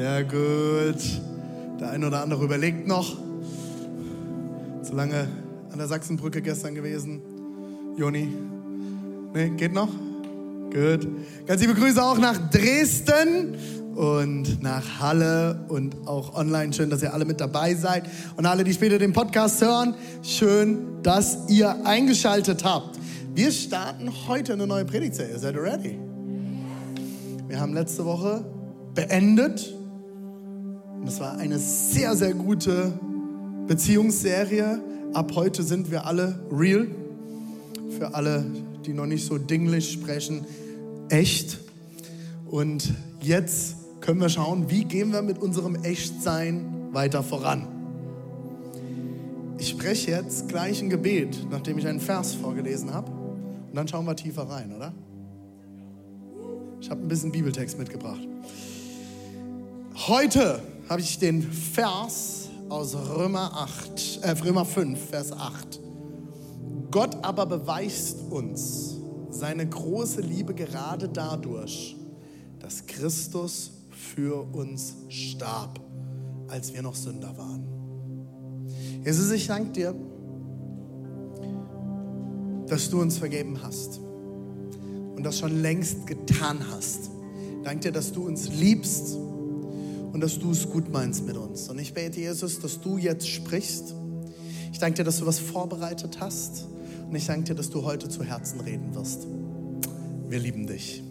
Sehr gut. Der eine oder andere überlegt noch. Zu lange an der Sachsenbrücke gestern gewesen. Joni? Nee, geht noch? Gut. Ganz liebe Grüße auch nach Dresden und nach Halle und auch online. Schön, dass ihr alle mit dabei seid. Und alle, die später den Podcast hören, schön, dass ihr eingeschaltet habt. Wir starten heute eine neue Predigtserie. Seid ihr ready? Wir haben letzte Woche beendet. Und es war eine sehr, sehr gute Beziehungsserie. Ab heute sind wir alle real. Für alle, die noch nicht so dinglisch sprechen, echt. Und jetzt können wir schauen, wie gehen wir mit unserem Echtsein weiter voran. Ich spreche jetzt gleich ein Gebet, nachdem ich einen Vers vorgelesen habe. Und dann schauen wir tiefer rein, oder? Ich habe ein bisschen Bibeltext mitgebracht. Heute habe ich den Vers aus Römer 8, äh, Römer 5, Vers 8. Gott aber beweist uns seine große Liebe gerade dadurch, dass Christus für uns starb, als wir noch Sünder waren. Jesus, ich danke dir, dass du uns vergeben hast und das schon längst getan hast. Danke dir, dass du uns liebst und dass du es gut meinst mit uns. Und ich bete, Jesus, dass du jetzt sprichst. Ich danke dir, dass du was vorbereitet hast. Und ich danke dir, dass du heute zu Herzen reden wirst. Wir lieben dich.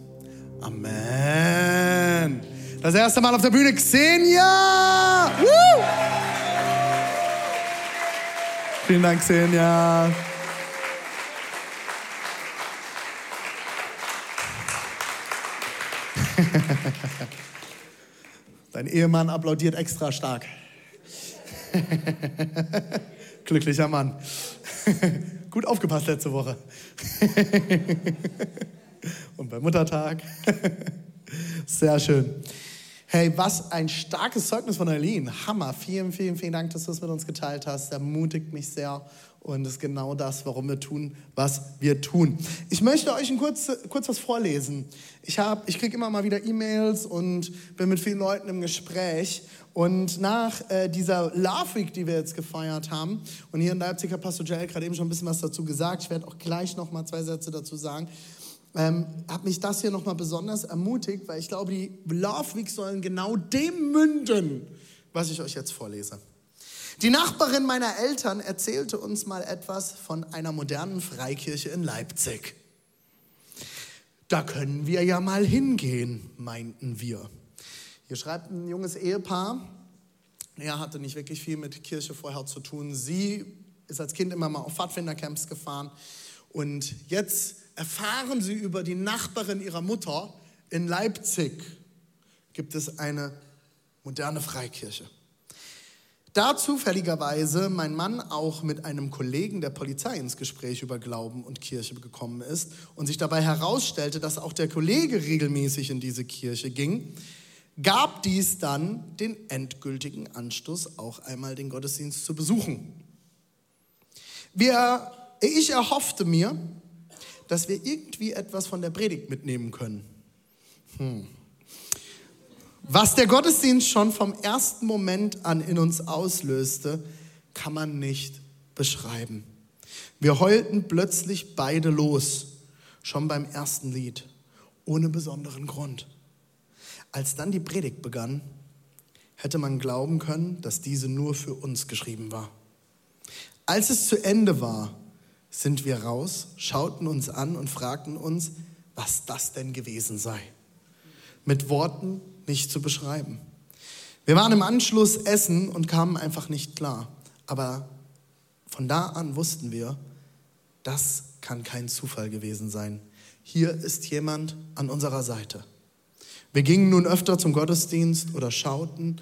Amen. Das erste Mal auf der Bühne Xenia. Woo! Vielen Dank, Xenia. Dein Ehemann applaudiert extra stark. Glücklicher Mann. Gut aufgepasst letzte Woche. Und beim Muttertag. Sehr schön. Hey, was ein starkes Zeugnis von Eileen. Hammer. Vielen, vielen, vielen Dank, dass du es mit uns geteilt hast. Ermutigt mich sehr. Und es ist genau das, warum wir tun, was wir tun. Ich möchte euch ein kurz, kurz was vorlesen. Ich, ich kriege immer mal wieder E-Mails und bin mit vielen Leuten im Gespräch. Und nach äh, dieser Love Week, die wir jetzt gefeiert haben, und hier in Leipzig hat Pastor Joel gerade eben schon ein bisschen was dazu gesagt, ich werde auch gleich noch mal zwei Sätze dazu sagen, ähm, hat mich das hier noch mal besonders ermutigt, weil ich glaube, die Love Week sollen genau dem münden, was ich euch jetzt vorlese. Die Nachbarin meiner Eltern erzählte uns mal etwas von einer modernen Freikirche in Leipzig. Da können wir ja mal hingehen, meinten wir. Hier schreibt ein junges Ehepaar, er hatte nicht wirklich viel mit Kirche vorher zu tun. Sie ist als Kind immer mal auf Pfadfindercamps gefahren und jetzt erfahren sie über die Nachbarin ihrer Mutter in Leipzig gibt es eine moderne Freikirche. Da zufälligerweise mein Mann auch mit einem Kollegen der Polizei ins Gespräch über Glauben und Kirche gekommen ist und sich dabei herausstellte, dass auch der Kollege regelmäßig in diese Kirche ging, gab dies dann den endgültigen Anstoß, auch einmal den Gottesdienst zu besuchen. Wir, ich erhoffte mir, dass wir irgendwie etwas von der Predigt mitnehmen können. Hm. Was der Gottesdienst schon vom ersten Moment an in uns auslöste, kann man nicht beschreiben. Wir heulten plötzlich beide los, schon beim ersten Lied, ohne besonderen Grund. Als dann die Predigt begann, hätte man glauben können, dass diese nur für uns geschrieben war. Als es zu Ende war, sind wir raus, schauten uns an und fragten uns, was das denn gewesen sei. Mit Worten nicht zu beschreiben. Wir waren im Anschluss essen und kamen einfach nicht klar. Aber von da an wussten wir, das kann kein Zufall gewesen sein. Hier ist jemand an unserer Seite. Wir gingen nun öfter zum Gottesdienst oder schauten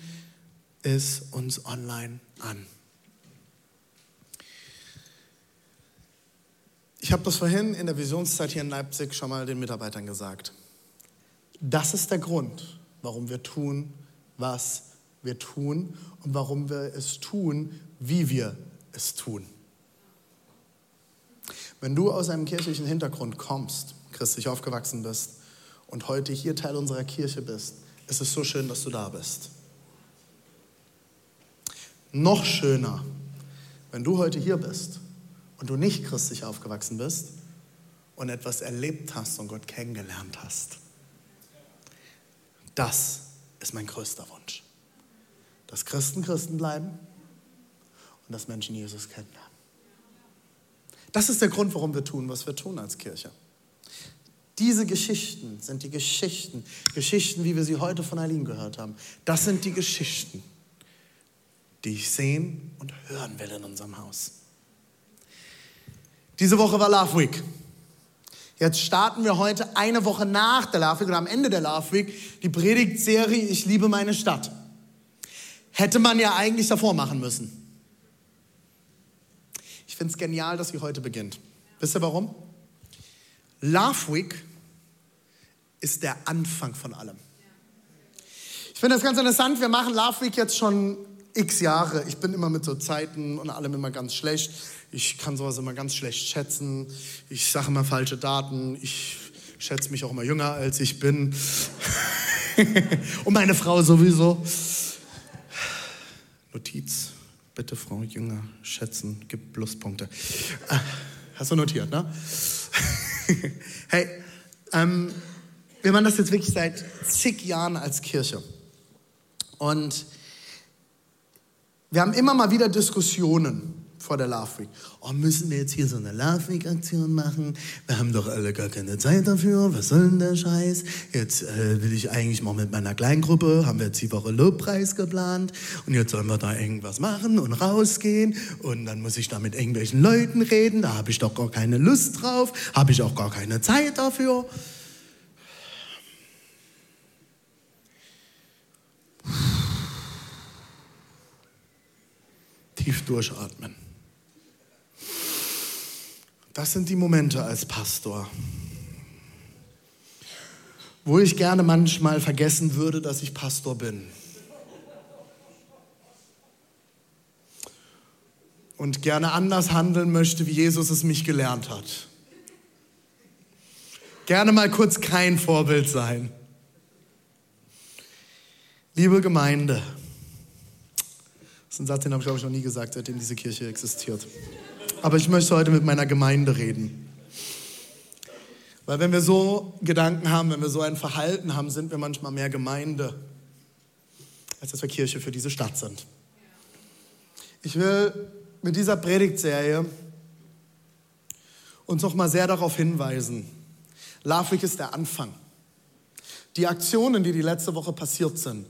es uns online an. Ich habe das vorhin in der Visionszeit hier in Leipzig schon mal den Mitarbeitern gesagt. Das ist der Grund, warum wir tun, was wir tun und warum wir es tun, wie wir es tun. Wenn du aus einem kirchlichen Hintergrund kommst, christlich aufgewachsen bist und heute hier Teil unserer Kirche bist, ist es so schön, dass du da bist. Noch schöner, wenn du heute hier bist und du nicht christlich aufgewachsen bist und etwas erlebt hast und Gott kennengelernt hast. Das ist mein größter Wunsch. Dass Christen Christen bleiben und dass Menschen Jesus kennenlernen. Das ist der Grund, warum wir tun, was wir tun als Kirche. Diese Geschichten sind die Geschichten, Geschichten, wie wir sie heute von Eileen gehört haben. Das sind die Geschichten, die ich sehen und hören will in unserem Haus. Diese Woche war Love Week. Jetzt starten wir heute eine Woche nach der Love Week oder am Ende der Love Week die Predigtserie Ich liebe meine Stadt. Hätte man ja eigentlich davor machen müssen. Ich finde es genial, dass sie heute beginnt. Wisst ihr warum? Love Week ist der Anfang von allem. Ich finde das ganz interessant. Wir machen Love Week jetzt schon x Jahre. Ich bin immer mit so Zeiten und allem immer ganz schlecht. Ich kann sowas immer ganz schlecht schätzen. Ich sage immer falsche Daten. Ich schätze mich auch immer jünger, als ich bin. und meine Frau sowieso. Notiz. Bitte, Frau Jünger, schätzen, gibt Pluspunkte. Ah, hast du notiert, ne? hey, ähm, wir machen das jetzt wirklich seit zig Jahren als Kirche. Und wir haben immer mal wieder Diskussionen vor der Love Week. Oh, müssen wir jetzt hier so eine Love Week Aktion machen? Wir haben doch alle gar keine Zeit dafür. Was soll denn der Scheiß? Jetzt äh, will ich eigentlich mal mit meiner Kleingruppe, haben wir jetzt die Woche Lobpreis geplant und jetzt sollen wir da irgendwas machen und rausgehen und dann muss ich da mit irgendwelchen Leuten reden. Da habe ich doch gar keine Lust drauf, habe ich auch gar keine Zeit dafür. Tief durchatmen. Das sind die Momente als Pastor, wo ich gerne manchmal vergessen würde, dass ich Pastor bin. Und gerne anders handeln möchte, wie Jesus es mich gelernt hat. Gerne mal kurz kein Vorbild sein. Liebe Gemeinde, ist ein Satz, den habe ich, glaube ich, noch nie gesagt, seitdem diese Kirche existiert. Aber ich möchte heute mit meiner Gemeinde reden. Weil wenn wir so Gedanken haben, wenn wir so ein Verhalten haben, sind wir manchmal mehr Gemeinde, als dass wir Kirche für diese Stadt sind. Ich will mit dieser Predigtserie uns noch mal sehr darauf hinweisen. Love ist der Anfang. Die Aktionen, die die letzte Woche passiert sind,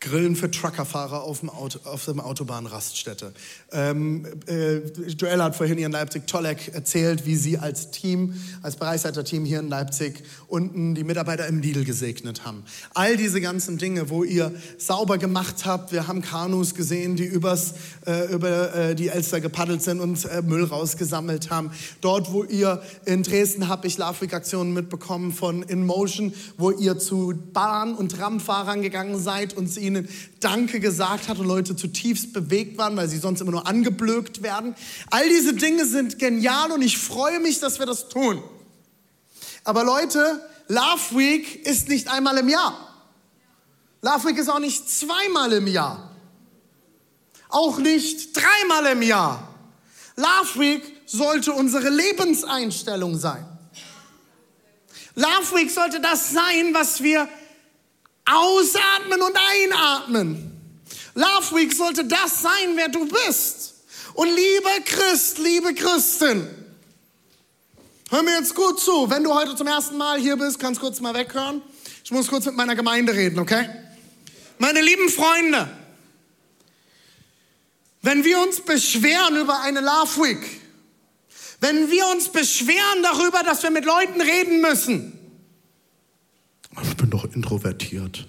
Grillen für Truckerfahrer auf, dem Auto, auf der Autobahnraststätte. Ähm, äh, Joella hat vorhin hier in Leipzig Tollek erzählt, wie sie als Team, als Bereichsleiterteam hier in Leipzig unten die Mitarbeiter im Lidl gesegnet haben. All diese ganzen Dinge, wo ihr sauber gemacht habt. Wir haben Kanus gesehen, die übers, äh, über äh, die Elster gepaddelt sind und äh, Müll rausgesammelt haben. Dort, wo ihr in Dresden habe ich Love Aktionen mitbekommen von InMotion, wo ihr zu Bahn- und Tramfahrern gegangen seid und sie ihnen Danke gesagt hat und Leute zutiefst bewegt waren, weil sie sonst immer nur angeblökt werden. All diese Dinge sind genial und ich freue mich, dass wir das tun. Aber Leute, Love Week ist nicht einmal im Jahr. Love Week ist auch nicht zweimal im Jahr. Auch nicht dreimal im Jahr. Love Week sollte unsere Lebenseinstellung sein. Love Week sollte das sein, was wir Ausatmen und einatmen. Love Week sollte das sein, wer du bist. Und lieber Christ, liebe Christin, hör mir jetzt gut zu. Wenn du heute zum ersten Mal hier bist, kannst kurz mal weghören. Ich muss kurz mit meiner Gemeinde reden, okay? Meine lieben Freunde, wenn wir uns beschweren über eine Love Week, wenn wir uns beschweren darüber, dass wir mit Leuten reden müssen, introvertiert.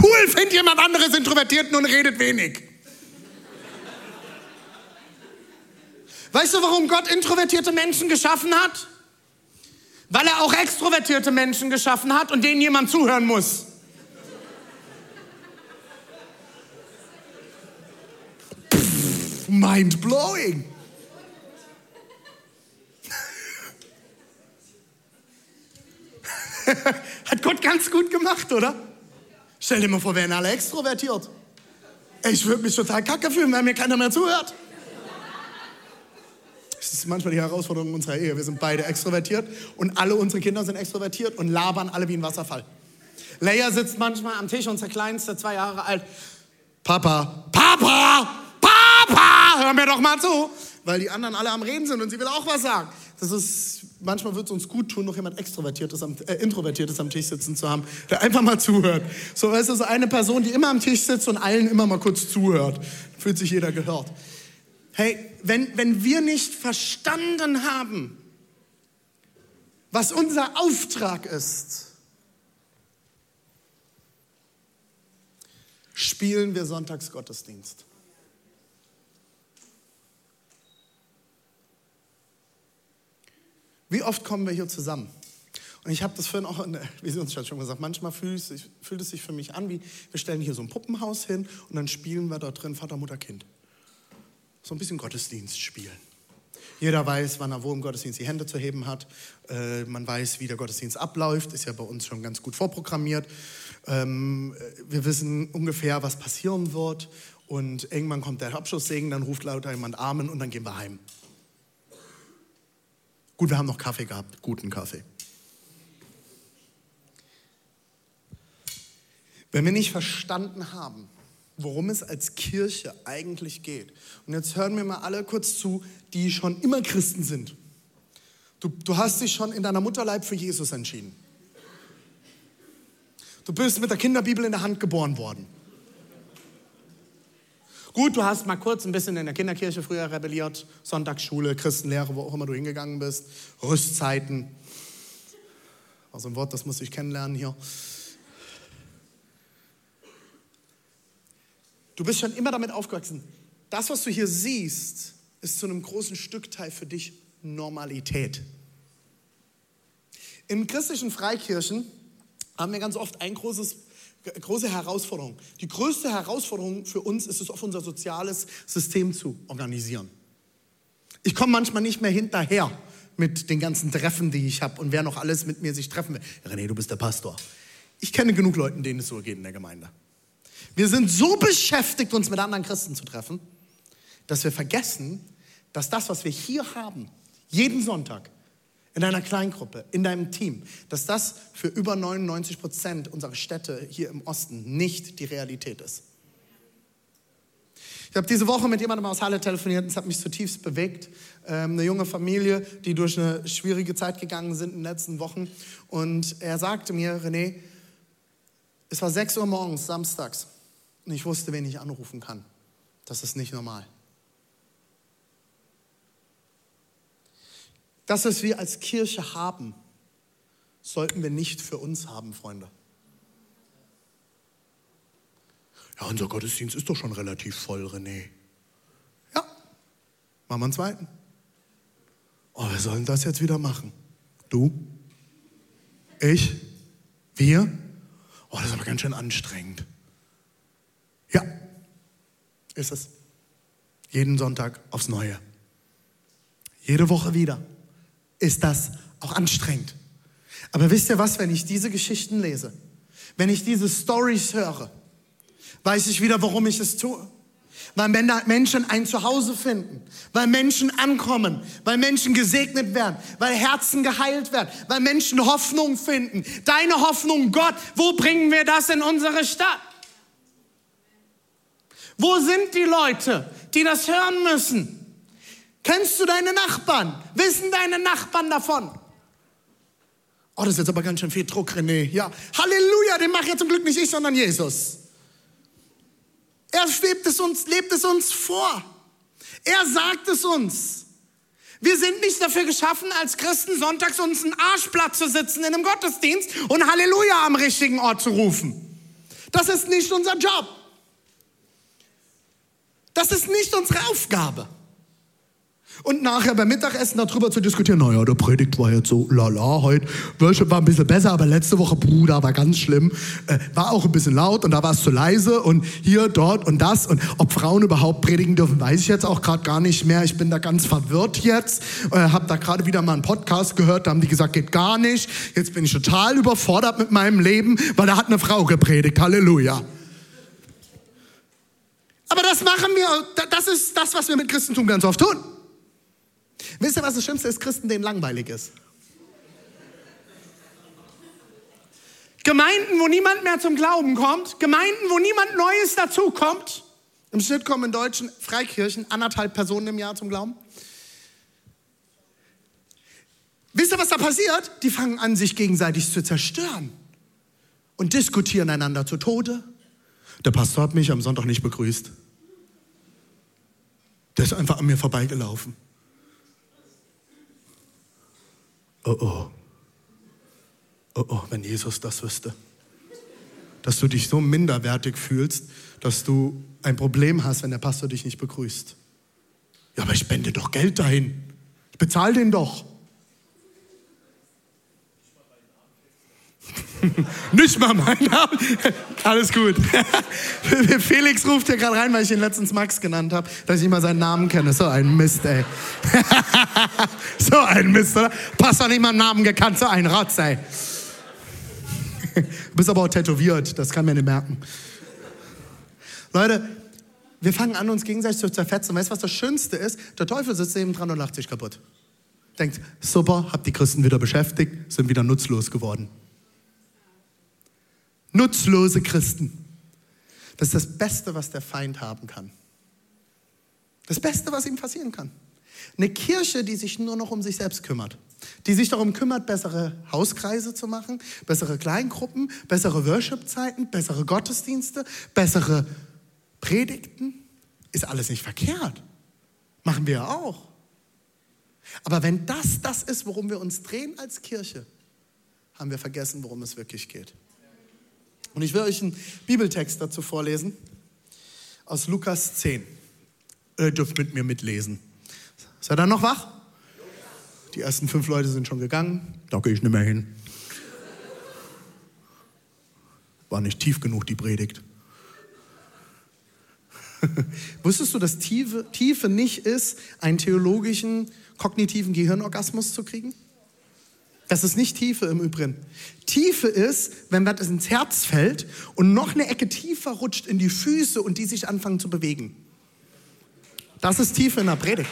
Cool, findet jemand anderes introvertiert und redet wenig. Weißt du, warum Gott introvertierte Menschen geschaffen hat? Weil er auch extrovertierte Menschen geschaffen hat und denen jemand zuhören muss. mind blowing. Hat Gott ganz gut gemacht, oder? Stell dir mal vor, wir wären alle extrovertiert. Ich würde mich total kacke fühlen, wenn mir keiner mehr zuhört. Das ist manchmal die Herausforderung unserer Ehe. Wir sind beide extrovertiert und alle unsere Kinder sind extrovertiert und labern alle wie ein Wasserfall. Leia sitzt manchmal am Tisch, unser Kleinster, zwei Jahre alt. Papa, Papa, Papa, hör mir doch mal zu. Weil die anderen alle am Reden sind und sie will auch was sagen. Das ist, manchmal wird es uns gut tun, noch jemand Extrovertiertes am, äh, Introvertiertes am Tisch sitzen zu haben, der einfach mal zuhört. So, es eine Person, die immer am Tisch sitzt und allen immer mal kurz zuhört. Fühlt sich jeder gehört. Hey, wenn, wenn wir nicht verstanden haben, was unser Auftrag ist, spielen wir Sonntagsgottesdienst. Wie oft kommen wir hier zusammen? Und ich habe das vorhin auch in der Visionsstadt schon gesagt. Manchmal fühlt es, sich, fühlt es sich für mich an, wie wir stellen hier so ein Puppenhaus hin und dann spielen wir da drin Vater, Mutter, Kind so ein bisschen Gottesdienst spielen. Jeder weiß, wann er wo im Gottesdienst die Hände zu heben hat. Äh, man weiß, wie der Gottesdienst abläuft. Ist ja bei uns schon ganz gut vorprogrammiert. Ähm, wir wissen ungefähr, was passieren wird. Und irgendwann kommt der Abschlusssegen, dann ruft lauter jemand Amen und dann gehen wir heim. Gut, wir haben noch Kaffee gehabt, guten Kaffee. Wenn wir nicht verstanden haben, worum es als Kirche eigentlich geht. Und jetzt hören wir mal alle kurz zu, die schon immer Christen sind. Du, du hast dich schon in deiner Mutterleib für Jesus entschieden. Du bist mit der Kinderbibel in der Hand geboren worden. Gut, du hast mal kurz ein bisschen in der Kinderkirche früher rebelliert, Sonntagsschule, Christenlehre, wo auch immer du hingegangen bist, Rüstzeiten. Also ein Wort, das muss ich kennenlernen hier. Du bist schon immer damit aufgewachsen. Das, was du hier siehst, ist zu einem großen Stückteil für dich Normalität. In christlichen Freikirchen haben wir ganz oft ein großes, große Herausforderung. Die größte Herausforderung für uns ist es, auf unser soziales System zu organisieren. Ich komme manchmal nicht mehr hinterher mit den ganzen Treffen, die ich habe und wer noch alles mit mir sich treffen will. René, du bist der Pastor. Ich kenne genug Leute, denen es so geht in der Gemeinde. Wir sind so beschäftigt, uns mit anderen Christen zu treffen, dass wir vergessen, dass das, was wir hier haben, jeden Sonntag, in deiner Kleingruppe, in deinem Team, dass das für über 99 Prozent unserer Städte hier im Osten nicht die Realität ist. Ich habe diese Woche mit jemandem aus Halle telefoniert und es hat mich zutiefst bewegt. Ähm, eine junge Familie, die durch eine schwierige Zeit gegangen sind in den letzten Wochen. Und er sagte mir, René, es war 6 Uhr morgens, samstags. Und ich wusste, wen ich anrufen kann. Das ist nicht normal. Das, was wir als Kirche haben, sollten wir nicht für uns haben, Freunde. Ja, unser Gottesdienst ist doch schon relativ voll, René. Ja, machen wir einen zweiten. Oh, wir sollen das jetzt wieder machen. Du? Ich? Wir? Oh, das ist aber ganz schön anstrengend. Ja, ist es. Jeden Sonntag aufs Neue. Jede Woche wieder. Ist das auch anstrengend. Aber wisst ihr was, wenn ich diese Geschichten lese, wenn ich diese Stories höre, weiß ich wieder, warum ich es tue. Weil Menschen ein Zuhause finden, weil Menschen ankommen, weil Menschen gesegnet werden, weil Herzen geheilt werden, weil Menschen Hoffnung finden. Deine Hoffnung, Gott, wo bringen wir das in unsere Stadt? Wo sind die Leute, die das hören müssen? Kennst du deine Nachbarn? Wissen deine Nachbarn davon? Oh, das ist jetzt aber ganz schön viel Druck, René. Ja, Halleluja, den macht ja zum Glück nicht ich, sondern Jesus. Er lebt es uns, lebt es uns vor. Er sagt es uns. Wir sind nicht dafür geschaffen, als Christen sonntags uns einen Arschblatt zu sitzen in einem Gottesdienst und Halleluja am richtigen Ort zu rufen. Das ist nicht unser Job. Das ist nicht unsere Aufgabe. Und nachher beim Mittagessen darüber zu diskutieren, naja, der Predigt war jetzt so lala heute, Worship war ein bisschen besser, aber letzte Woche, Bruder, war ganz schlimm, äh, war auch ein bisschen laut und da war es zu leise und hier, dort und das und ob Frauen überhaupt predigen dürfen, weiß ich jetzt auch gerade gar nicht mehr. Ich bin da ganz verwirrt jetzt, äh, habe da gerade wieder mal einen Podcast gehört, da haben die gesagt, geht gar nicht. Jetzt bin ich total überfordert mit meinem Leben, weil da hat eine Frau gepredigt, Halleluja. Aber das machen wir, das ist das, was wir mit Christentum ganz oft tun. Wisst ihr, was das Schlimmste ist? Christen, denen langweilig ist. Gemeinden, wo niemand mehr zum Glauben kommt, Gemeinden, wo niemand Neues dazukommt. Im Schnitt kommen in deutschen Freikirchen anderthalb Personen im Jahr zum Glauben. Wisst ihr, was da passiert? Die fangen an, sich gegenseitig zu zerstören und diskutieren einander zu Tode. Der Pastor hat mich am Sonntag nicht begrüßt. Der ist einfach an mir vorbeigelaufen. Oh oh, oh oh, wenn Jesus das wüsste. Dass du dich so minderwertig fühlst, dass du ein Problem hast, wenn der Pastor dich nicht begrüßt. Ja, aber ich spende doch Geld dahin. Ich bezahle den doch. Nicht mal mein Name. Alles gut. Felix ruft hier gerade rein, weil ich ihn letztens Max genannt habe, dass ich mal seinen Namen kenne. So ein Mist, ey. so ein Mist, oder? Passt doch nicht mal Namen gekannt, so ein Rotz, ey. Du bist aber auch tätowiert, das kann man nicht merken. Leute, wir fangen an, uns gegenseitig zu zerfetzen. Weißt du, was das Schönste ist? Der Teufel sitzt neben dran und lacht sich kaputt. Denkt, super, hab die Christen wieder beschäftigt, sind wieder nutzlos geworden. Nutzlose Christen. Das ist das Beste, was der Feind haben kann. Das Beste, was ihm passieren kann. Eine Kirche, die sich nur noch um sich selbst kümmert, die sich darum kümmert, bessere Hauskreise zu machen, bessere Kleingruppen, bessere Worship-Zeiten, bessere Gottesdienste, bessere Predigten, ist alles nicht verkehrt. Machen wir ja auch. Aber wenn das das ist, worum wir uns drehen als Kirche, haben wir vergessen, worum es wirklich geht. Und ich will euch einen Bibeltext dazu vorlesen aus Lukas 10. Ihr dürft mit mir mitlesen. Seid ihr noch wach? Die ersten fünf Leute sind schon gegangen. Da gehe ich nicht mehr hin. War nicht tief genug, die Predigt. Wusstest du, dass Tiefe, Tiefe nicht ist, einen theologischen, kognitiven Gehirnorgasmus zu kriegen? Das ist nicht Tiefe im Übrigen. Tiefe ist, wenn das ins Herz fällt und noch eine Ecke tiefer rutscht in die Füße und die sich anfangen zu bewegen. Das ist Tiefe in der Predigt.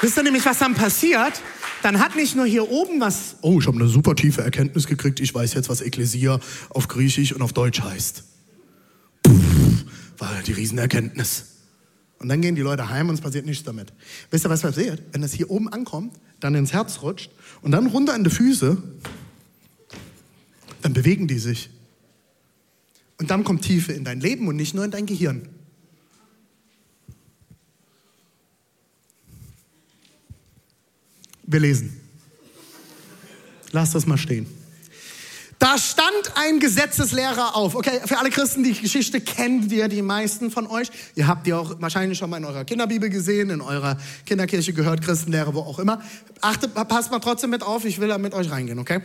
Wisst ihr nämlich, was dann passiert? Dann hat nicht nur hier oben was. Oh, ich habe eine super tiefe Erkenntnis gekriegt. Ich weiß jetzt, was Ekklesia auf Griechisch und auf Deutsch heißt. Puh, war die Riesenerkenntnis. Und dann gehen die Leute heim und es passiert nichts damit. Wisst ihr, was passiert? Wenn das hier oben ankommt, dann ins Herz rutscht und dann runter an die Füße, dann bewegen die sich. Und dann kommt Tiefe in dein Leben und nicht nur in dein Gehirn. Wir lesen. Lass das mal stehen. Da stand ein Gesetzeslehrer auf. Okay, für alle Christen, die Geschichte kennt ihr die meisten von euch. Ihr habt die auch wahrscheinlich schon mal in eurer Kinderbibel gesehen, in eurer Kinderkirche gehört, Christenlehre, wo auch immer. Achtet, passt mal trotzdem mit auf, ich will da mit euch reingehen, okay?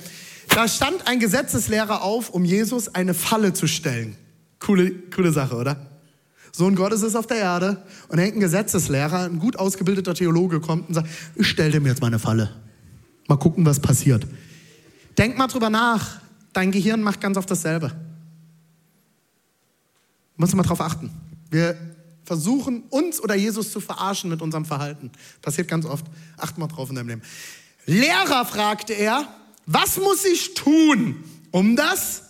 Da stand ein Gesetzeslehrer auf, um Jesus eine Falle zu stellen. Coole, coole Sache, oder? Sohn Gottes ist auf der Erde und hängt ein Gesetzeslehrer, ein gut ausgebildeter Theologe kommt und sagt, ich stell dem jetzt mal eine Falle. Mal gucken, was passiert. Denk mal drüber nach. Dein Gehirn macht ganz oft dasselbe. Muss mal drauf achten. Wir versuchen, uns oder Jesus zu verarschen mit unserem Verhalten. Passiert ganz oft. Acht mal drauf in deinem Leben. Lehrer, fragte er, was muss ich tun, um das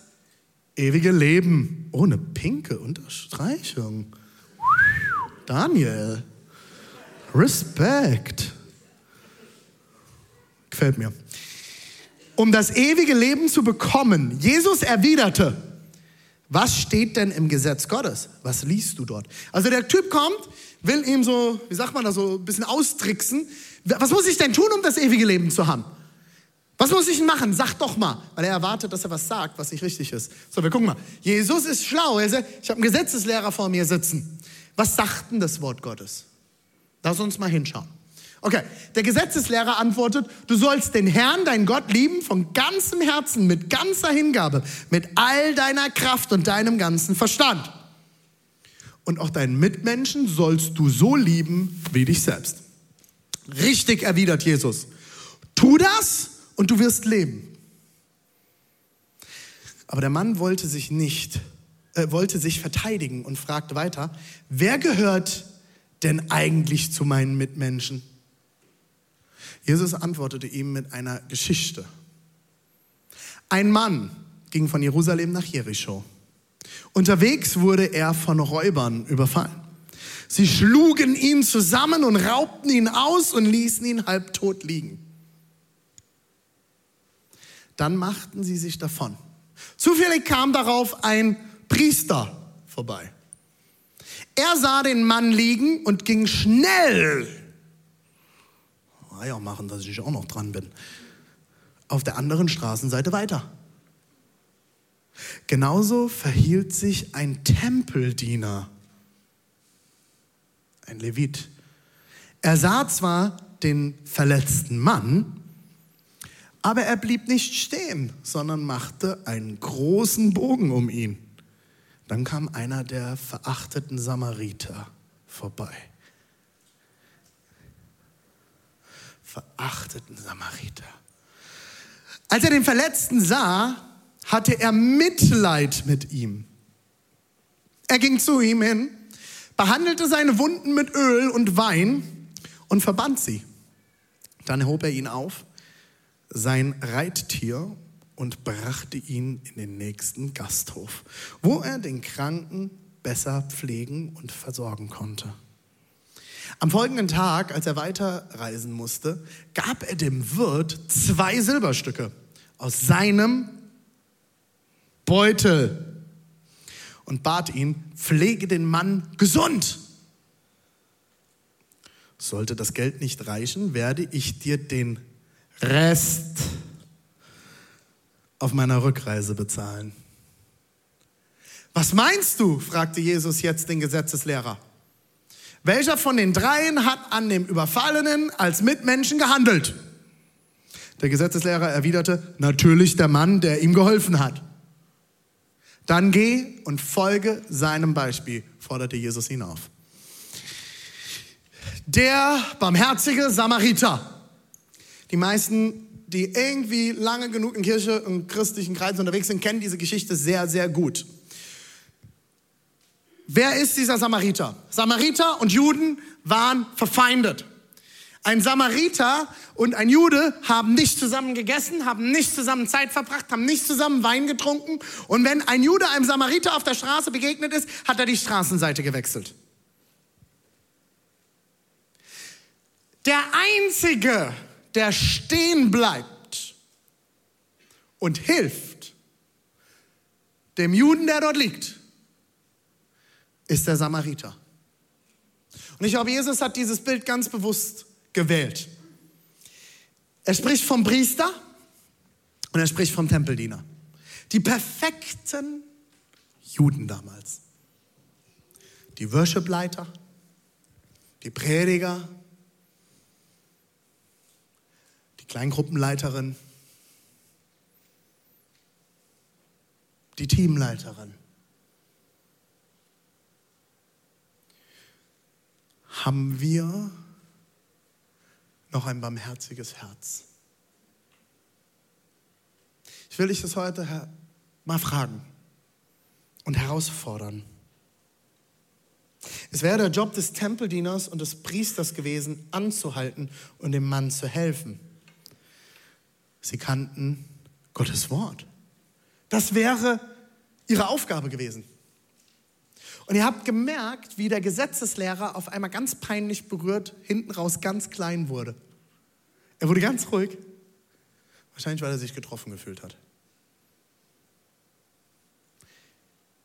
ewige Leben ohne pinke Unterstreichung? Daniel, Respekt. Gefällt mir um das ewige Leben zu bekommen. Jesus erwiderte, Was steht denn im Gesetz Gottes? Was liest du dort? Also der Typ kommt, will ihm so, wie sagt man da, so ein bisschen austricksen. Was muss ich denn tun, um das ewige Leben zu haben? Was muss ich machen? Sag doch mal. Weil er erwartet, dass er was sagt, was nicht richtig ist. So, wir gucken mal. Jesus ist schlau. Er sagt, ich habe einen Gesetzeslehrer vor mir sitzen. Was sagt denn das Wort Gottes? Lass uns mal hinschauen. Okay, der Gesetzeslehrer antwortet, du sollst den Herrn, dein Gott, lieben von ganzem Herzen, mit ganzer Hingabe, mit all deiner Kraft und deinem ganzen Verstand. Und auch deinen Mitmenschen sollst du so lieben wie dich selbst. Richtig erwidert Jesus. Tu das und du wirst leben. Aber der Mann wollte sich nicht, äh, wollte sich verteidigen und fragte weiter, wer gehört denn eigentlich zu meinen Mitmenschen? Jesus antwortete ihm mit einer Geschichte. Ein Mann ging von Jerusalem nach Jericho. Unterwegs wurde er von Räubern überfallen. Sie schlugen ihn zusammen und raubten ihn aus und ließen ihn halbtot liegen. Dann machten sie sich davon. Zufällig kam darauf ein Priester vorbei. Er sah den Mann liegen und ging schnell Eier machen, dass ich auch noch dran bin. Auf der anderen Straßenseite weiter. Genauso verhielt sich ein Tempeldiener, ein Levit. Er sah zwar den verletzten Mann, aber er blieb nicht stehen, sondern machte einen großen Bogen um ihn. Dann kam einer der verachteten Samariter vorbei. Verachteten Samariter. Als er den Verletzten sah, hatte er Mitleid mit ihm. Er ging zu ihm hin, behandelte seine Wunden mit Öl und Wein und verband sie. Dann hob er ihn auf, sein Reittier, und brachte ihn in den nächsten Gasthof, wo er den Kranken besser pflegen und versorgen konnte. Am folgenden Tag, als er weiterreisen musste, gab er dem Wirt zwei Silberstücke aus seinem Beutel und bat ihn, pflege den Mann gesund. Sollte das Geld nicht reichen, werde ich dir den Rest auf meiner Rückreise bezahlen. Was meinst du? fragte Jesus jetzt den Gesetzeslehrer. Welcher von den dreien hat an dem Überfallenen als Mitmenschen gehandelt? Der Gesetzeslehrer erwiderte, natürlich der Mann, der ihm geholfen hat. Dann geh und folge seinem Beispiel, forderte Jesus ihn auf. Der barmherzige Samariter. Die meisten, die irgendwie lange genug in Kirche und christlichen Kreisen unterwegs sind, kennen diese Geschichte sehr, sehr gut. Wer ist dieser Samariter? Samariter und Juden waren verfeindet. Ein Samariter und ein Jude haben nicht zusammen gegessen, haben nicht zusammen Zeit verbracht, haben nicht zusammen Wein getrunken. Und wenn ein Jude einem Samariter auf der Straße begegnet ist, hat er die Straßenseite gewechselt. Der Einzige, der stehen bleibt und hilft, dem Juden, der dort liegt, ist der Samariter. Und ich glaube, Jesus hat dieses Bild ganz bewusst gewählt. Er spricht vom Priester und er spricht vom Tempeldiener. Die perfekten Juden damals. Die Worshipleiter, die Prediger, die Kleingruppenleiterin, die Teamleiterin. Haben wir noch ein barmherziges Herz? Ich will dich das heute mal fragen und herausfordern. Es wäre der Job des Tempeldieners und des Priesters gewesen, anzuhalten und dem Mann zu helfen. Sie kannten Gottes Wort. Das wäre ihre Aufgabe gewesen. Und ihr habt gemerkt, wie der Gesetzeslehrer auf einmal ganz peinlich berührt, hinten raus ganz klein wurde. Er wurde ganz ruhig. Wahrscheinlich, weil er sich getroffen gefühlt hat.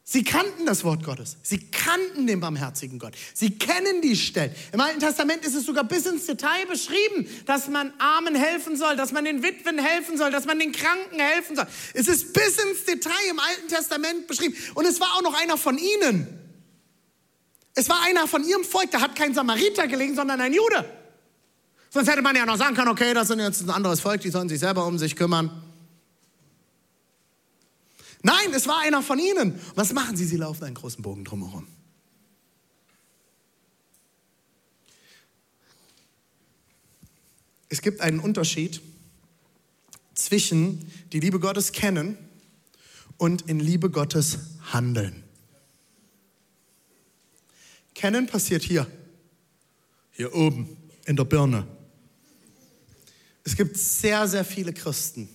Sie kannten das Wort Gottes. Sie kannten den barmherzigen Gott. Sie kennen die Stellen. Im Alten Testament ist es sogar bis ins Detail beschrieben, dass man Armen helfen soll, dass man den Witwen helfen soll, dass man den Kranken helfen soll. Es ist bis ins Detail im Alten Testament beschrieben. Und es war auch noch einer von ihnen. Es war einer von ihrem Volk, da hat kein Samariter gelegen, sondern ein Jude. Sonst hätte man ja noch sagen können, okay, das sind jetzt ein anderes Volk, die sollen sich selber um sich kümmern. Nein, es war einer von ihnen. Was machen sie? Sie laufen einen großen Bogen drumherum. Es gibt einen Unterschied zwischen die Liebe Gottes kennen und in Liebe Gottes handeln. Kennen passiert hier, hier oben in der Birne. Es gibt sehr, sehr viele Christen,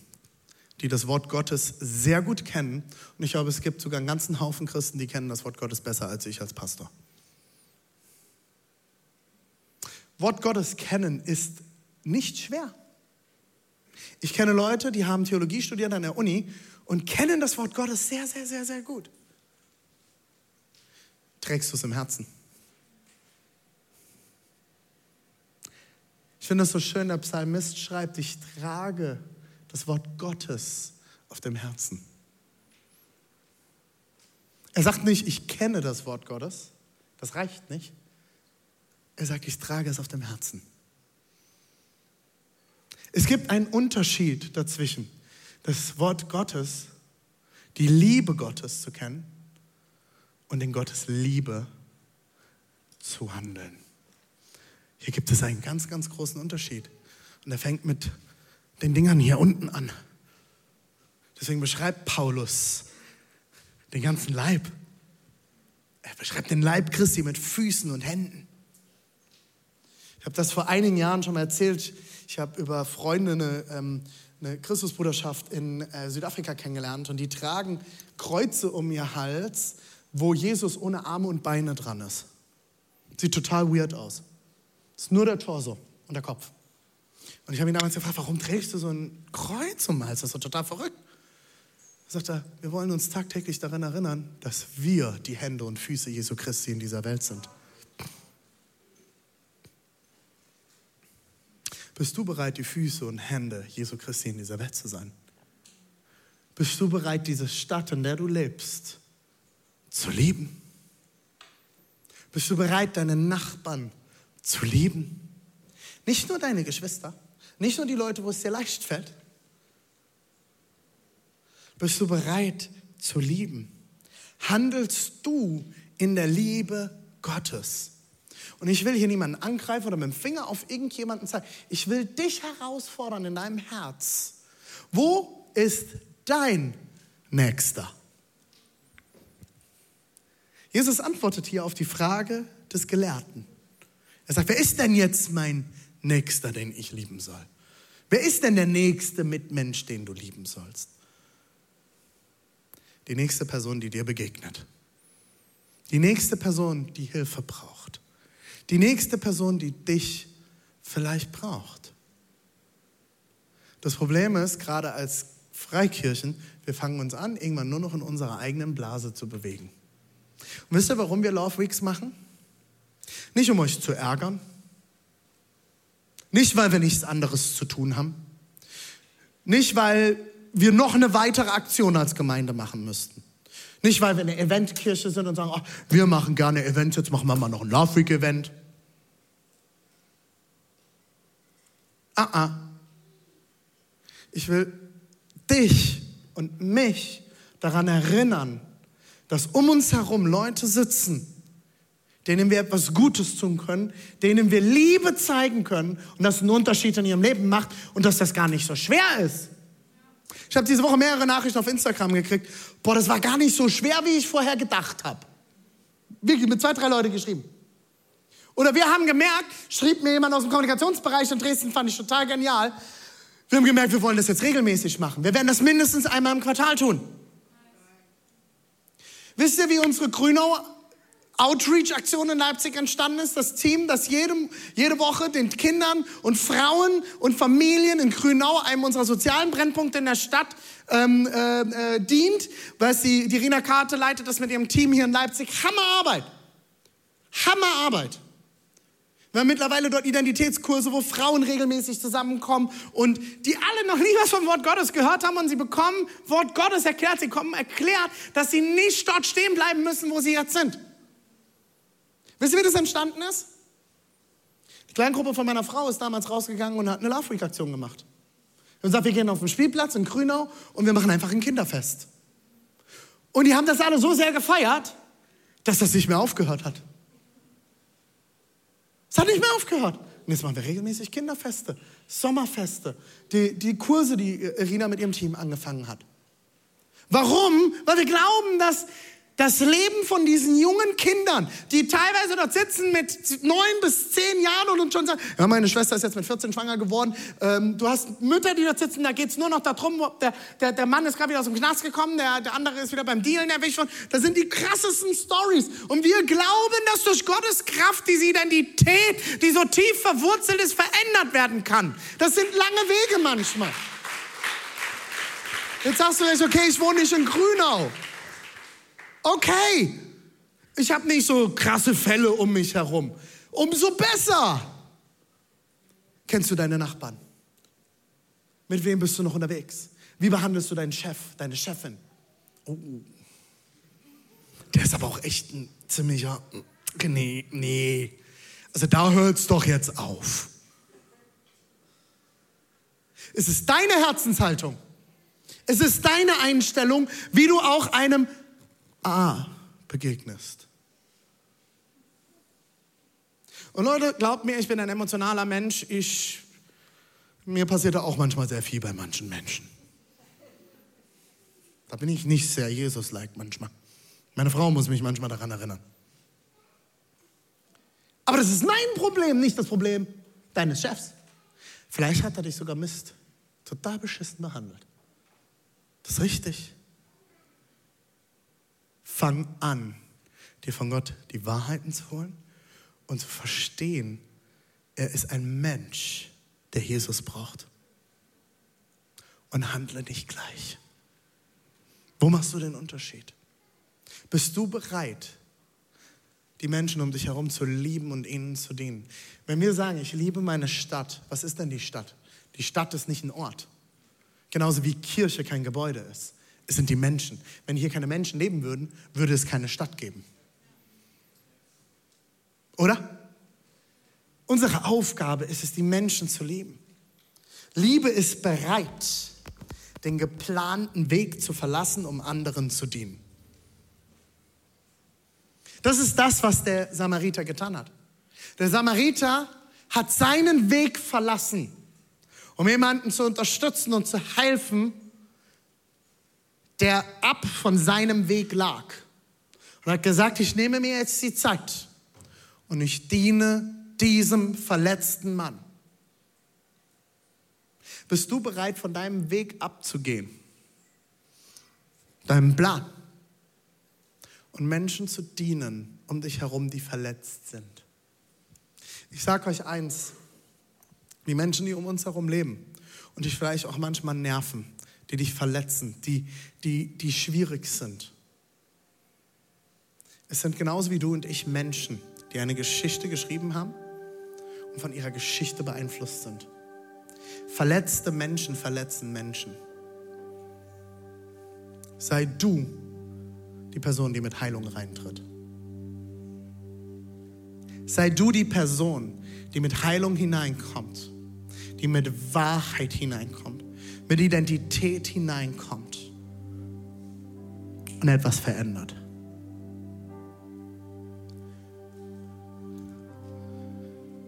die das Wort Gottes sehr gut kennen. Und ich glaube, es gibt sogar einen ganzen Haufen Christen, die kennen das Wort Gottes besser als ich als Pastor. Wort Gottes kennen ist nicht schwer. Ich kenne Leute, die haben Theologie studiert an der Uni und kennen das Wort Gottes sehr, sehr, sehr, sehr gut. Trägst du es im Herzen? Finde es so schön, der Psalmist schreibt, ich trage das Wort Gottes auf dem Herzen. Er sagt nicht, ich kenne das Wort Gottes, das reicht nicht. Er sagt, ich trage es auf dem Herzen. Es gibt einen Unterschied dazwischen, das Wort Gottes, die Liebe Gottes zu kennen und in Gottes Liebe zu handeln. Hier gibt es einen ganz, ganz großen Unterschied. Und er fängt mit den Dingern hier unten an. Deswegen beschreibt Paulus den ganzen Leib. Er beschreibt den Leib Christi mit Füßen und Händen. Ich habe das vor einigen Jahren schon mal erzählt. Ich habe über Freunde eine, ähm, eine Christusbruderschaft in äh, Südafrika kennengelernt und die tragen Kreuze um ihr Hals, wo Jesus ohne Arme und Beine dran ist. Sieht total weird aus. Ist nur der Torso und der Kopf. Und ich habe ihn damals gefragt, warum trägst du so ein Kreuz um Hals? Das ist doch total verrückt. Er sagte, wir wollen uns tagtäglich daran erinnern, dass wir die Hände und Füße Jesu Christi in dieser Welt sind. Bist du bereit, die Füße und Hände Jesu Christi in dieser Welt zu sein? Bist du bereit, diese Stadt, in der du lebst, zu lieben? Bist du bereit, deine Nachbarn zu lieben? Nicht nur deine Geschwister, nicht nur die Leute, wo es dir leicht fällt. Bist du bereit zu lieben? Handelst du in der Liebe Gottes? Und ich will hier niemanden angreifen oder mit dem Finger auf irgendjemanden zeigen. Ich will dich herausfordern in deinem Herz. Wo ist dein Nächster? Jesus antwortet hier auf die Frage des Gelehrten. Er sagt, wer ist denn jetzt mein Nächster, den ich lieben soll? Wer ist denn der nächste Mitmensch, den du lieben sollst? Die nächste Person, die dir begegnet. Die nächste Person, die Hilfe braucht. Die nächste Person, die dich vielleicht braucht. Das Problem ist, gerade als Freikirchen, wir fangen uns an, irgendwann nur noch in unserer eigenen Blase zu bewegen. Und wisst ihr, warum wir Love Weeks machen? Nicht um euch zu ärgern, nicht, weil wir nichts anderes zu tun haben. Nicht, weil wir noch eine weitere Aktion als Gemeinde machen müssten. Nicht, weil wir eine Eventkirche sind und sagen, oh, wir machen gerne Events, jetzt machen wir mal noch ein Love Week Event. Ah, ah. Ich will dich und mich daran erinnern, dass um uns herum Leute sitzen, denen wir etwas Gutes tun können, denen wir Liebe zeigen können und das einen Unterschied in ihrem Leben macht und dass das gar nicht so schwer ist. Ich habe diese Woche mehrere Nachrichten auf Instagram gekriegt. Boah, das war gar nicht so schwer, wie ich vorher gedacht habe. Wirklich mit zwei, drei Leuten geschrieben. Oder wir haben gemerkt, schrieb mir jemand aus dem Kommunikationsbereich in Dresden, fand ich total genial. Wir haben gemerkt, wir wollen das jetzt regelmäßig machen. Wir werden das mindestens einmal im Quartal tun. Wisst ihr, wie unsere Grünau Outreach-Aktion in Leipzig entstanden ist. Das Team, das jedem, jede Woche den Kindern und Frauen und Familien in Grünau, einem unserer sozialen Brennpunkte in der Stadt, ähm, äh, äh, dient. Was die, die Rina Karte leitet das mit ihrem Team hier in Leipzig. Hammerarbeit. Hammerarbeit. Wir haben mittlerweile dort Identitätskurse, wo Frauen regelmäßig zusammenkommen und die alle noch nie was vom Wort Gottes gehört haben und sie bekommen Wort Gottes erklärt. Sie kommen erklärt, dass sie nicht dort stehen bleiben müssen, wo sie jetzt sind. Wisst ihr, wie das entstanden ist? Die Kleingruppe von meiner Frau ist damals rausgegangen und hat eine Love Week Aktion gemacht. Wir haben gesagt, wir gehen auf den Spielplatz in Grünau und wir machen einfach ein Kinderfest. Und die haben das alle so sehr gefeiert, dass das nicht mehr aufgehört hat. Es hat nicht mehr aufgehört. Und jetzt machen wir regelmäßig Kinderfeste, Sommerfeste, die, die Kurse, die Irina mit ihrem Team angefangen hat. Warum? Weil wir glauben, dass das Leben von diesen jungen Kindern, die teilweise dort sitzen mit neun bis zehn Jahren und schon sagen, ja, meine Schwester ist jetzt mit 14 schwanger geworden. Ähm, du hast Mütter, die dort sitzen, da geht es nur noch darum, der, der, der Mann ist gerade wieder aus dem Knast gekommen, der, der andere ist wieder beim Dealen erwischt worden. Das sind die krassesten Stories. Und wir glauben, dass durch Gottes Kraft diese Identität, die so tief verwurzelt ist, verändert werden kann. Das sind lange Wege manchmal. Jetzt sagst du vielleicht, okay, ich wohne nicht in Grünau. Okay, ich habe nicht so krasse Fälle um mich herum. Umso besser. Kennst du deine Nachbarn? Mit wem bist du noch unterwegs? Wie behandelst du deinen Chef, deine Chefin? Oh, der ist aber auch echt ein ziemlicher. Nee, nee. Also da hört es doch jetzt auf. Es ist deine Herzenshaltung. Es ist deine Einstellung, wie du auch einem A begegnest. Und Leute, glaubt mir, ich bin ein emotionaler Mensch. Ich, mir passiert auch manchmal sehr viel bei manchen Menschen. Da bin ich nicht sehr Jesus-like manchmal. Meine Frau muss mich manchmal daran erinnern. Aber das ist mein Problem, nicht das Problem deines Chefs. Vielleicht hat er dich sogar Mist total beschissen behandelt. Das ist richtig. Fang an, dir von Gott die Wahrheiten zu holen und zu verstehen, er ist ein Mensch, der Jesus braucht. Und handle nicht gleich. Wo machst du den Unterschied? Bist du bereit, die Menschen um dich herum zu lieben und ihnen zu dienen? Wenn wir sagen, ich liebe meine Stadt, was ist denn die Stadt? Die Stadt ist nicht ein Ort. Genauso wie Kirche kein Gebäude ist. Es sind die Menschen. Wenn hier keine Menschen leben würden, würde es keine Stadt geben. Oder? Unsere Aufgabe ist es, die Menschen zu lieben. Liebe ist bereit, den geplanten Weg zu verlassen, um anderen zu dienen. Das ist das, was der Samariter getan hat. Der Samariter hat seinen Weg verlassen, um jemanden zu unterstützen und zu helfen, der ab von seinem Weg lag. Und hat gesagt, ich nehme mir jetzt die Zeit und ich diene diesem verletzten Mann. Bist du bereit, von deinem Weg abzugehen? Deinem Plan? Und Menschen zu dienen um dich herum, die verletzt sind. Ich sage euch eins, die Menschen, die um uns herum leben und dich vielleicht auch manchmal nerven, die dich verletzen, die, die, die schwierig sind. Es sind genauso wie du und ich Menschen, die eine Geschichte geschrieben haben und von ihrer Geschichte beeinflusst sind. Verletzte Menschen verletzen Menschen. Sei du die Person, die mit Heilung reintritt. Sei du die Person, die mit Heilung hineinkommt, die mit Wahrheit hineinkommt mit Identität hineinkommt und etwas verändert.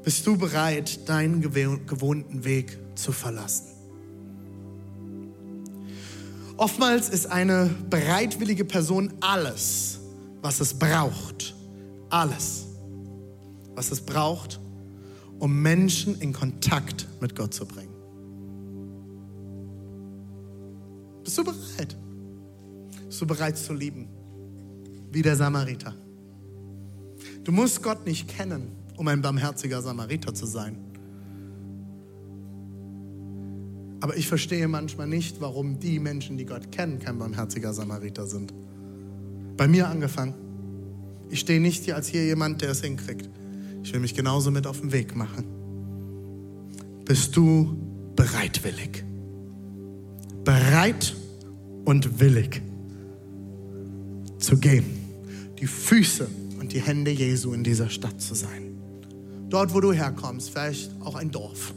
Bist du bereit, deinen gewohnten Weg zu verlassen? Oftmals ist eine bereitwillige Person alles, was es braucht. Alles, was es braucht, um Menschen in Kontakt mit Gott zu bringen. Bist du bereit? Bist du bereit zu lieben? Wie der Samariter. Du musst Gott nicht kennen, um ein barmherziger Samariter zu sein. Aber ich verstehe manchmal nicht, warum die Menschen, die Gott kennen, kein barmherziger Samariter sind. Bei mir angefangen. Ich stehe nicht hier als hier jemand, der es hinkriegt. Ich will mich genauso mit auf den Weg machen. Bist du bereitwillig? Bereit und willig zu gehen, die Füße und die Hände Jesu in dieser Stadt zu sein. Dort, wo du herkommst, vielleicht auch ein Dorf.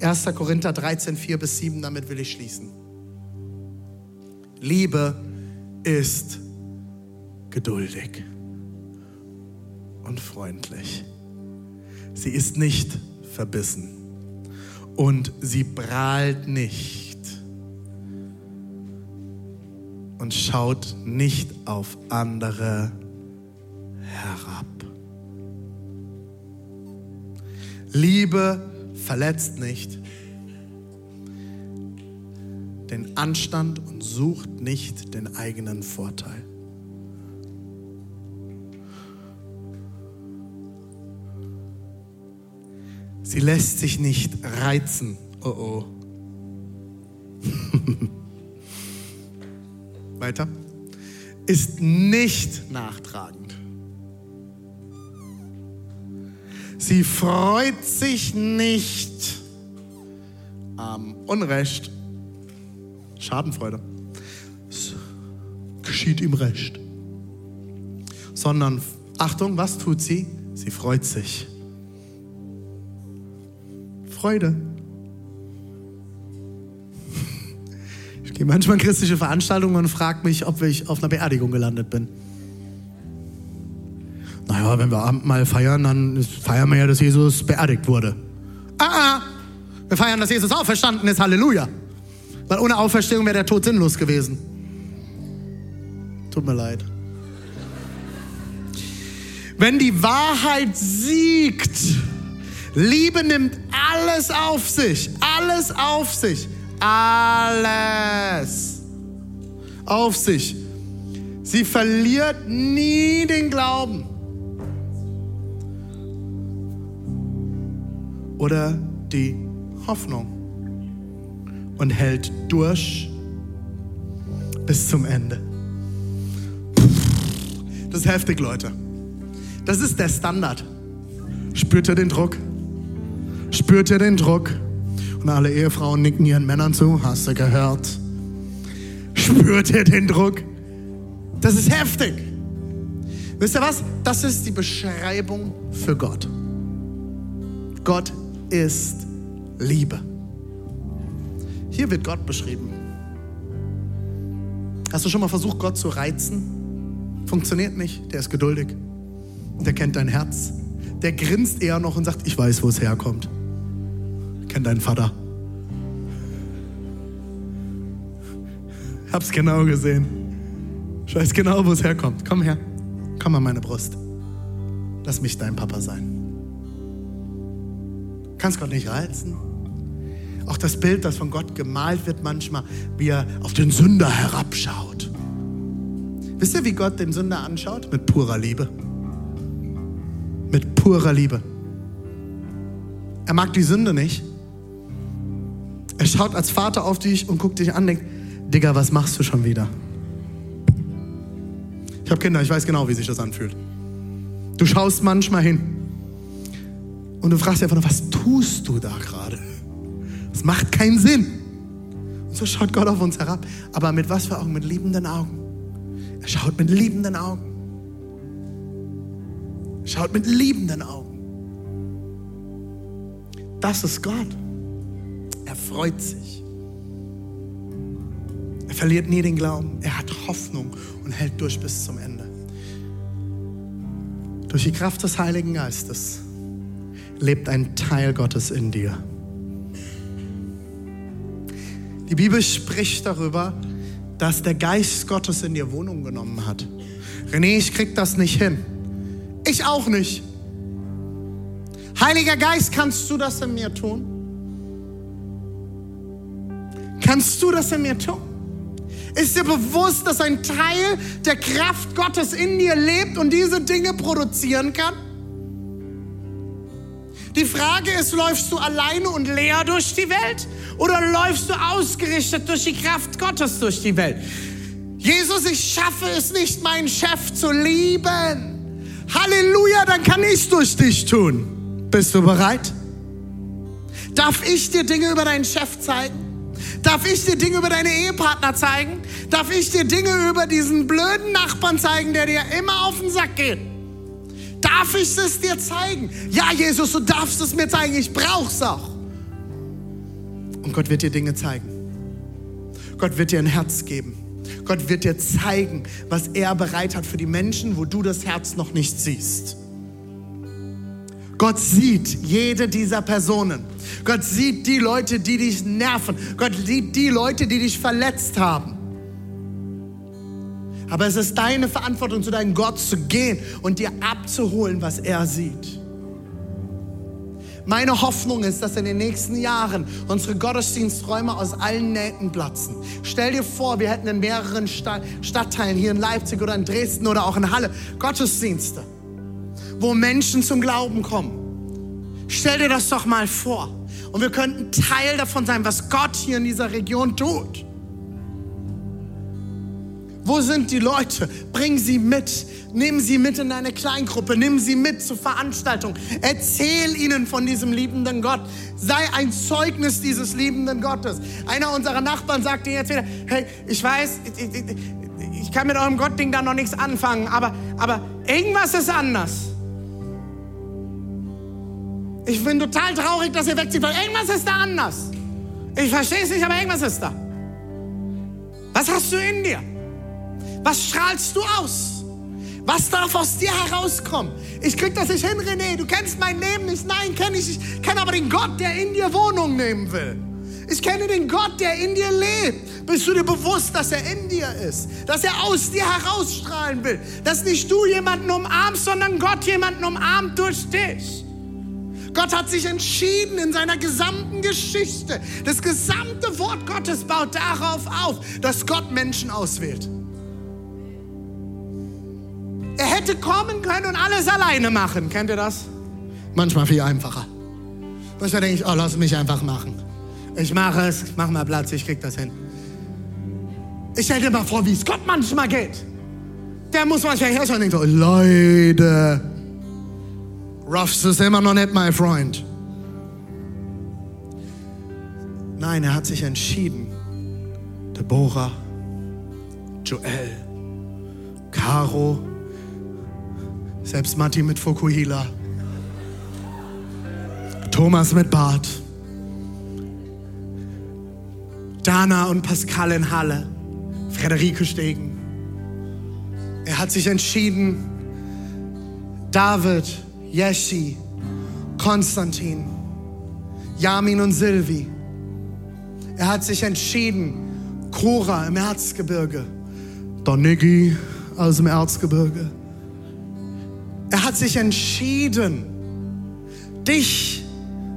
1. Korinther 13, 4 bis 7, damit will ich schließen. Liebe ist geduldig und freundlich. Sie ist nicht verbissen und sie prahlt nicht und schaut nicht auf andere herab. Liebe verletzt nicht den Anstand und sucht nicht den eigenen Vorteil. Sie lässt sich nicht reizen. Oh oh. Weiter. Ist nicht nachtragend. Sie freut sich nicht am Unrecht. Schadenfreude. Es geschieht ihm recht. Sondern, Achtung, was tut sie? Sie freut sich. Freude. Gehe manchmal in christliche Veranstaltungen und frage mich, ob ich auf einer Beerdigung gelandet bin. Naja, wenn wir Abendmahl feiern, dann feiern wir ja, dass Jesus beerdigt wurde. Ah, ah, wir feiern, dass Jesus auferstanden ist. Halleluja. Weil ohne Auferstehung wäre der Tod sinnlos gewesen. Tut mir leid. Wenn die Wahrheit siegt, Liebe nimmt alles auf sich, alles auf sich, alles auf sich. Sie verliert nie den Glauben. Oder die Hoffnung und hält durch bis zum Ende. Das ist heftig, Leute. Das ist der Standard. Spürt ihr den Druck? Spürt ihr den Druck? Und alle Ehefrauen nicken ihren Männern zu. Hast du gehört? Spürt ihr den Druck? Das ist heftig. Wisst ihr was? Das ist die Beschreibung für Gott. Gott ist Liebe. Hier wird Gott beschrieben. Hast du schon mal versucht, Gott zu reizen? Funktioniert nicht. Der ist geduldig. Der kennt dein Herz. Der grinst eher noch und sagt, ich weiß, wo es herkommt kenne deinen Vater. Hab's genau gesehen. Ich weiß genau, wo es herkommt. Komm her. Komm an meine Brust. Lass mich dein Papa sein. Kannst Gott nicht reizen? Auch das Bild, das von Gott gemalt wird manchmal, wie er auf den Sünder herabschaut. Wisst ihr, wie Gott den Sünder anschaut? Mit purer Liebe. Mit purer Liebe. Er mag die Sünde nicht, er schaut als Vater auf dich und guckt dich an denkt, Digga, was machst du schon wieder? Ich habe Kinder, ich weiß genau, wie sich das anfühlt. Du schaust manchmal hin und du fragst dich einfach nur, was tust du da gerade? Das macht keinen Sinn. Und so schaut Gott auf uns herab. Aber mit was für Augen? Mit liebenden Augen. Er schaut mit liebenden Augen. Er schaut mit liebenden Augen. Das ist Gott. Er freut sich. Er verliert nie den Glauben. Er hat Hoffnung und hält durch bis zum Ende. Durch die Kraft des Heiligen Geistes lebt ein Teil Gottes in dir. Die Bibel spricht darüber, dass der Geist Gottes in dir Wohnung genommen hat. René, ich krieg das nicht hin. Ich auch nicht. Heiliger Geist, kannst du das in mir tun? Kannst du das in mir tun? Ist dir bewusst, dass ein Teil der Kraft Gottes in dir lebt und diese Dinge produzieren kann? Die Frage ist, läufst du alleine und leer durch die Welt oder läufst du ausgerichtet durch die Kraft Gottes durch die Welt? Jesus, ich schaffe es nicht, meinen Chef zu lieben. Halleluja, dann kann ich es durch dich tun. Bist du bereit? Darf ich dir Dinge über deinen Chef zeigen? Darf ich dir Dinge über deine Ehepartner zeigen? Darf ich dir Dinge über diesen blöden Nachbarn zeigen, der dir immer auf den Sack geht? Darf ich es dir zeigen? Ja, Jesus, du darfst es mir zeigen. Ich brauch's auch. Und Gott wird dir Dinge zeigen. Gott wird dir ein Herz geben. Gott wird dir zeigen, was er bereit hat für die Menschen, wo du das Herz noch nicht siehst. Gott sieht jede dieser Personen. Gott sieht die Leute, die dich nerven. Gott sieht die Leute, die dich verletzt haben. Aber es ist deine Verantwortung, zu deinem Gott zu gehen und dir abzuholen, was er sieht. Meine Hoffnung ist, dass in den nächsten Jahren unsere Gottesdiensträume aus allen Nähten platzen. Stell dir vor, wir hätten in mehreren Stadtteilen, hier in Leipzig oder in Dresden oder auch in Halle, Gottesdienste, wo Menschen zum Glauben kommen. Stell dir das doch mal vor. Und wir könnten Teil davon sein, was Gott hier in dieser Region tut. Wo sind die Leute? Bring sie mit. Nimm sie mit in deine Kleingruppe. Nimm sie mit zur Veranstaltung. Erzähl ihnen von diesem liebenden Gott. Sei ein Zeugnis dieses liebenden Gottes. Einer unserer Nachbarn sagte jetzt wieder, hey, ich weiß, ich, ich, ich kann mit eurem Gottding da noch nichts anfangen, aber, aber irgendwas ist anders. Ich bin total traurig, dass ihr wegzieht, weil irgendwas ist da anders. Ich verstehe es nicht, aber irgendwas ist da. Was hast du in dir? Was strahlst du aus? Was darf aus dir herauskommen? Ich krieg das nicht hin, René. Du kennst mein Leben nicht. Nein, kenne ich. Ich kenne aber den Gott, der in dir Wohnung nehmen will. Ich kenne den Gott, der in dir lebt. Bist du dir bewusst, dass er in dir ist? Dass er aus dir herausstrahlen will? Dass nicht du jemanden umarmst, sondern Gott jemanden umarmt durch dich. Gott hat sich entschieden in seiner gesamten Geschichte. Das gesamte Wort Gottes baut darauf auf, dass Gott Menschen auswählt. Er hätte kommen können und alles alleine machen. Kennt ihr das? Manchmal viel einfacher. Manchmal denke ich, oh, lass mich einfach machen. Ich mache es, mach mal Platz, ich krieg das hin. Ich stell dir mal vor, wie es Gott manchmal geht. Der muss manchmal herschauen und denkt, oh, Leute, Ruffs ist immer noch nicht mein Freund. Nein, er hat sich entschieden. Deborah, Joel, Caro, selbst Matti mit Fokuhila. Thomas mit Bart. Dana und Pascal in Halle. Frederike Stegen. Er hat sich entschieden, David, Jeschi, Konstantin, Yamin und Silvi. Er hat sich entschieden, Cora im Erzgebirge, Donigi aus dem Erzgebirge. Er hat sich entschieden, dich,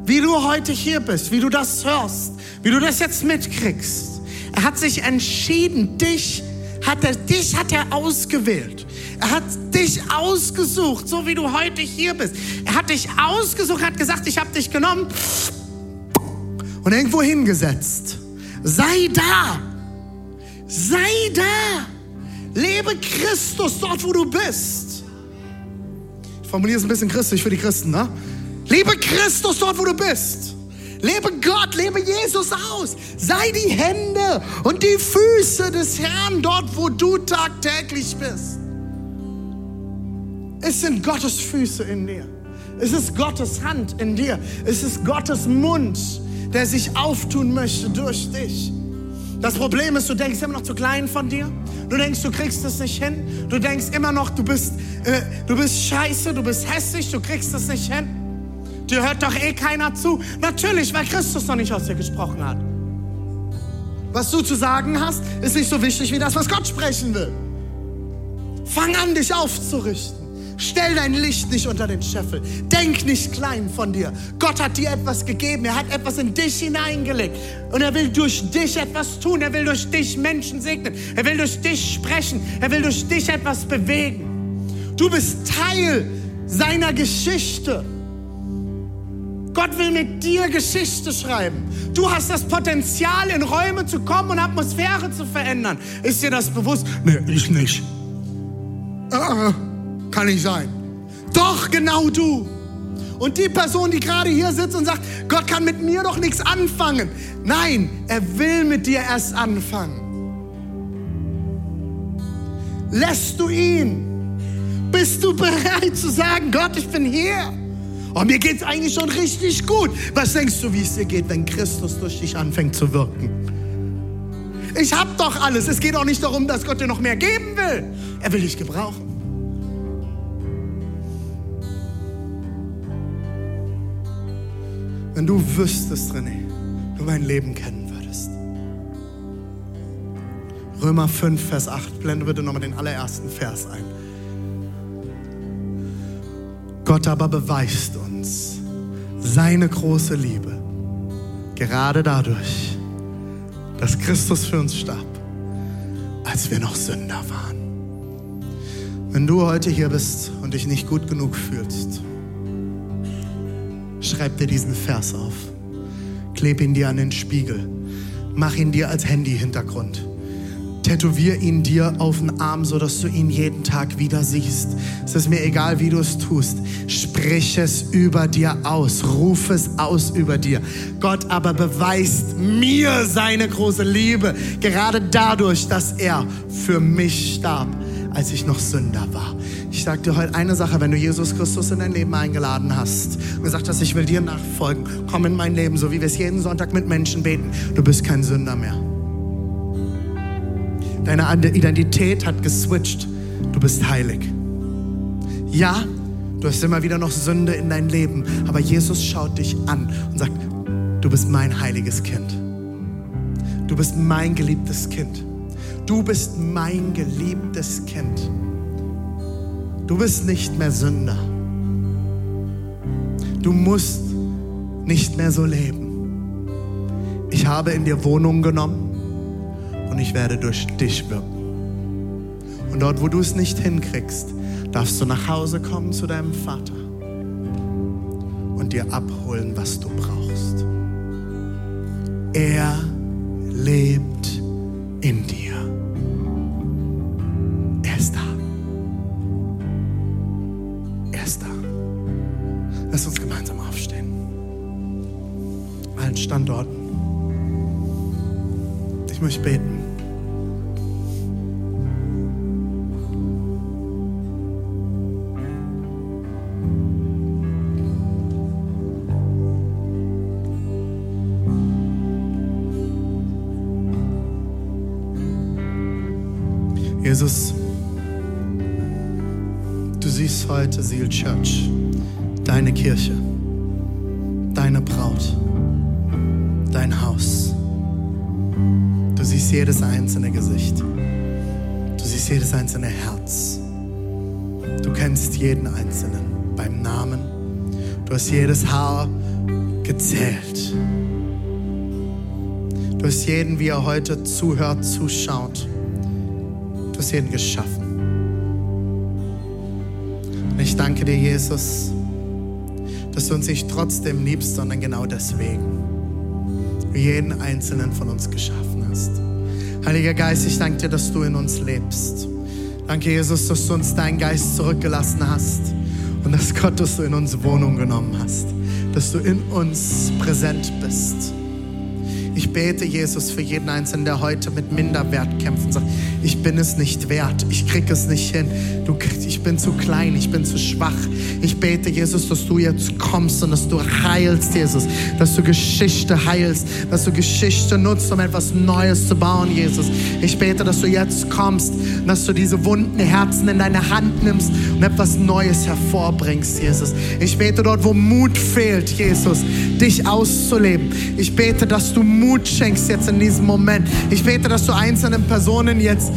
wie du heute hier bist, wie du das hörst, wie du das jetzt mitkriegst. Er hat sich entschieden, dich hat er, dich hat er ausgewählt. Er hat dich ausgesucht, so wie du heute hier bist. Er hat dich ausgesucht, hat gesagt, ich habe dich genommen und irgendwo hingesetzt. Sei da. Sei da. Lebe Christus dort, wo du bist formuliere es ein bisschen christlich für die Christen, ne? Liebe Christus dort, wo du bist. Lebe Gott, lebe Jesus aus. Sei die Hände und die Füße des Herrn dort, wo du tagtäglich bist. Es sind Gottes Füße in dir. Es ist Gottes Hand in dir. Es ist Gottes Mund, der sich auftun möchte durch dich. Das Problem ist, du denkst immer noch zu klein von dir. Du denkst, du kriegst es nicht hin. Du denkst immer noch, du bist, äh, du bist scheiße, du bist hässlich, du kriegst es nicht hin. Dir hört doch eh keiner zu. Natürlich, weil Christus noch nicht aus dir gesprochen hat. Was du zu sagen hast, ist nicht so wichtig wie das, was Gott sprechen will. Fang an, dich aufzurichten. Stell dein Licht nicht unter den Scheffel. Denk nicht klein von dir. Gott hat dir etwas gegeben. Er hat etwas in dich hineingelegt. Und er will durch dich etwas tun. Er will durch dich Menschen segnen. Er will durch dich sprechen. Er will durch dich etwas bewegen. Du bist Teil seiner Geschichte. Gott will mit dir Geschichte schreiben. Du hast das Potenzial, in Räume zu kommen und Atmosphäre zu verändern. Ist dir das bewusst? Nee, ich nicht. Uh, kann nicht sein. Doch, genau du. Und die Person, die gerade hier sitzt und sagt, Gott kann mit mir doch nichts anfangen. Nein, er will mit dir erst anfangen. Lässt du ihn? Bist du bereit zu sagen, Gott, ich bin hier? Oh, mir geht es eigentlich schon richtig gut. Was denkst du, wie es dir geht, wenn Christus durch dich anfängt zu wirken? Ich habe doch alles. Es geht auch nicht darum, dass Gott dir noch mehr geben will. Er will dich gebrauchen. Wenn du wüsstest, René, du mein Leben kennen würdest. Römer 5, Vers 8, blende bitte nochmal den allerersten Vers ein. Gott aber beweist uns seine große Liebe, gerade dadurch, dass Christus für uns starb, als wir noch Sünder waren. Wenn du heute hier bist und dich nicht gut genug fühlst, schreib dir diesen Vers auf, kleb ihn dir an den Spiegel, mach ihn dir als Handy-Hintergrund Tätowier ihn dir auf den Arm, sodass du ihn jeden Tag wieder siehst. Es ist mir egal, wie du es tust. Sprich es über dir aus. Ruf es aus über dir. Gott aber beweist mir seine große Liebe, gerade dadurch, dass er für mich starb, als ich noch Sünder war. Ich sage dir heute eine Sache, wenn du Jesus Christus in dein Leben eingeladen hast und gesagt hast, ich will dir nachfolgen, komm in mein Leben, so wie wir es jeden Sonntag mit Menschen beten, du bist kein Sünder mehr. Deine Identität hat geswitcht. Du bist heilig. Ja, du hast immer wieder noch Sünde in dein Leben, aber Jesus schaut dich an und sagt, du bist mein heiliges Kind. Du bist mein geliebtes Kind. Du bist mein geliebtes Kind. Du bist nicht mehr Sünder. Du musst nicht mehr so leben. Ich habe in dir Wohnung genommen und ich werde durch dich wirken. Und dort, wo du es nicht hinkriegst, darfst du nach Hause kommen zu deinem Vater und dir abholen, was du brauchst. Er lebt in dir. Standorten. Ich möchte beten. Jesus, du siehst heute Seal Church, deine Kirche, jedes einzelne Gesicht. Du siehst jedes einzelne Herz. Du kennst jeden Einzelnen beim Namen. Du hast jedes Haar gezählt. Du hast jeden, wie er heute zuhört, zuschaut Du hast jeden geschaffen. Und ich danke dir, Jesus, dass du uns nicht trotzdem liebst, sondern genau deswegen. Du jeden einzelnen von uns geschaffen hast. Heiliger Geist, ich danke dir, dass du in uns lebst. Danke, Jesus, dass du uns deinen Geist zurückgelassen hast und dass Gott, dass du in uns Wohnung genommen hast, dass du in uns präsent bist. Ich bete, Jesus, für jeden Einzelnen, der heute mit Minderwert kämpft und sagt, ich bin es nicht wert, ich kriege es nicht hin, du, ich bin zu klein, ich bin zu schwach. Ich bete, Jesus, dass du jetzt kommst und dass du heilst, Jesus, dass du Geschichte heilst, dass du Geschichte nutzt, um etwas Neues zu bauen, Jesus. Ich bete, dass du jetzt kommst, dass du diese wunden Herzen in deine Hand nimmst und etwas Neues hervorbringst, Jesus. Ich bete dort, wo Mut fehlt, Jesus, dich auszuleben. Ich bete, dass du Mut schenkst jetzt in diesem Moment. Ich bete, dass du einzelnen Personen jetzt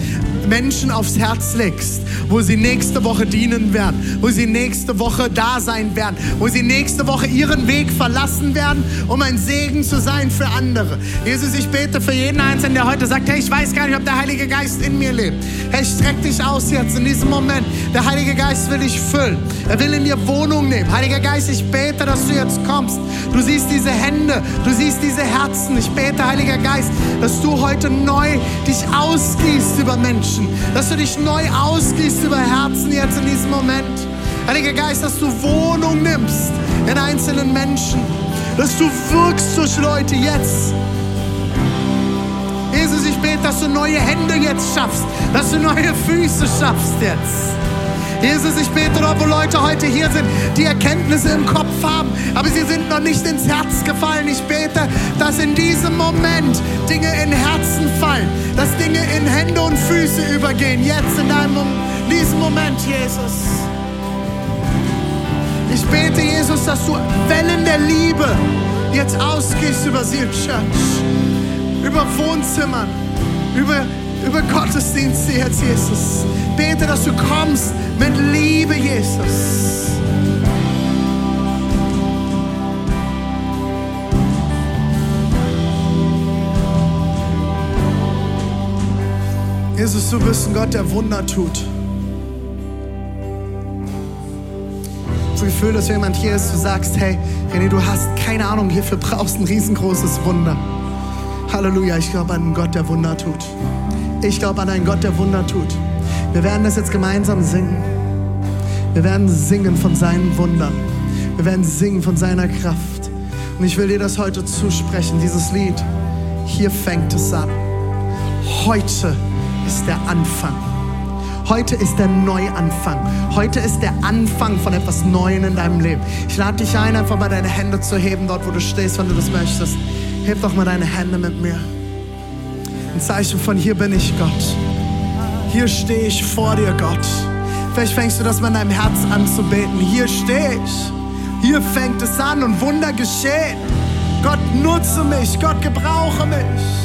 Menschen aufs Herz legst, wo sie nächste Woche dienen werden, wo sie nächste Woche da sein werden, wo sie nächste Woche ihren Weg verlassen werden, um ein Segen zu sein für andere. Jesus, ich bete für jeden Einzelnen, der heute sagt, hey, ich weiß gar nicht, ob der Heilige Geist in mir lebt. Hey, streck dich aus jetzt in diesem Moment. Der Heilige Geist will dich füllen. Er will in dir Wohnung nehmen. Heiliger Geist, ich bete, dass du jetzt kommst. Du siehst diese Hände, du siehst diese Herzen. Ich bete, Heiliger Geist, dass du heute neu dich ausgießt über Menschen, dass du dich neu ausgießt über Herzen jetzt in diesem Moment. Heiliger Geist, dass du Wohnung nimmst in einzelnen Menschen, dass du wirkst durch Leute jetzt. Jesus, ich bete, dass du neue Hände jetzt schaffst, dass du neue Füße schaffst jetzt. Jesus, ich bete dort, wo Leute heute hier sind, die Erkenntnisse im Kopf haben, aber sie sind noch nicht ins Herz gefallen. Ich bete, dass in diesem Moment Dinge in Herzen fallen, dass Dinge in Hände und Füße übergehen. Jetzt in deinem, in diesem Moment, Jesus. Ich bete, Jesus, dass du Wellen der Liebe jetzt ausgehst über Seal Church, über Wohnzimmern, über über Gottesdienste jetzt, Jesus. Bete, dass du kommst mit Liebe, Jesus. Jesus, du bist ein Gott, der Wunder tut. So Gefühl, dass jemand hier ist, du sagst, hey, René, du hast keine Ahnung, hierfür brauchst ein riesengroßes Wunder. Halleluja, ich glaube an einen Gott, der Wunder tut. Ich glaube an einen Gott, der Wunder tut. Wir werden das jetzt gemeinsam singen. Wir werden singen von seinen Wundern. Wir werden singen von seiner Kraft. Und ich will dir das heute zusprechen, dieses Lied. Hier fängt es an. Heute ist der Anfang. Heute ist der Neuanfang. Heute ist der Anfang von etwas Neuem in deinem Leben. Ich lade dich ein, einfach mal deine Hände zu heben, dort wo du stehst, wenn du das möchtest. Heb doch mal deine Hände mit mir ein Zeichen von hier bin ich Gott. Hier stehe ich vor dir, Gott. Vielleicht fängst du das in deinem Herz an zu beten. Hier stehe ich. Hier fängt es an und Wunder geschehen. Gott nutze mich. Gott gebrauche mich.